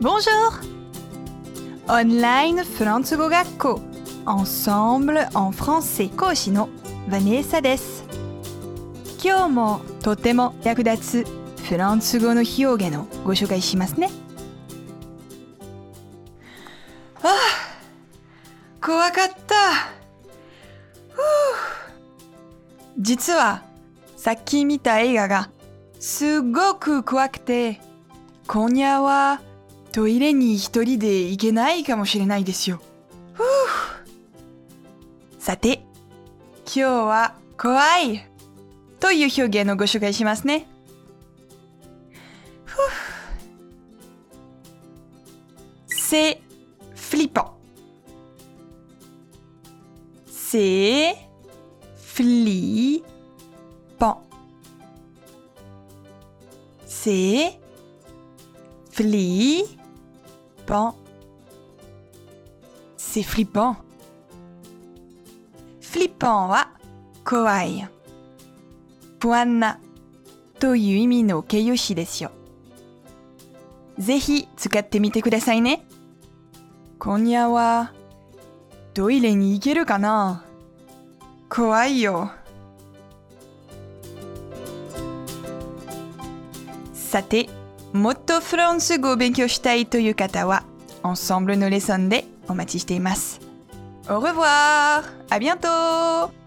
Bonjour! オンラインフランス語学校 Ensemble en français 講師のヴァネーサです。今日もとても役立つフランス語の表現をご紹介しますね。ああ、怖かった。実はさっき見た映画がすごく怖くて、今夜はトイレに一人で行けないかもしれないですよ。ふうさて、今日は怖いという表現をご紹介しますね。ふう C'est flippant. C'est flippant. C'est flippant. Flippant. C'est flippant. flippant wa kowai. 不安なという意味の形容詞ですよ。ぜひ使ってみてくださいね。今夜はトイレに行けるかな怖いよ。さて、もっとフランス語を勉強したいという方は、Ensemble のレッスンでお待ちしています。Au revoir! À bientôt!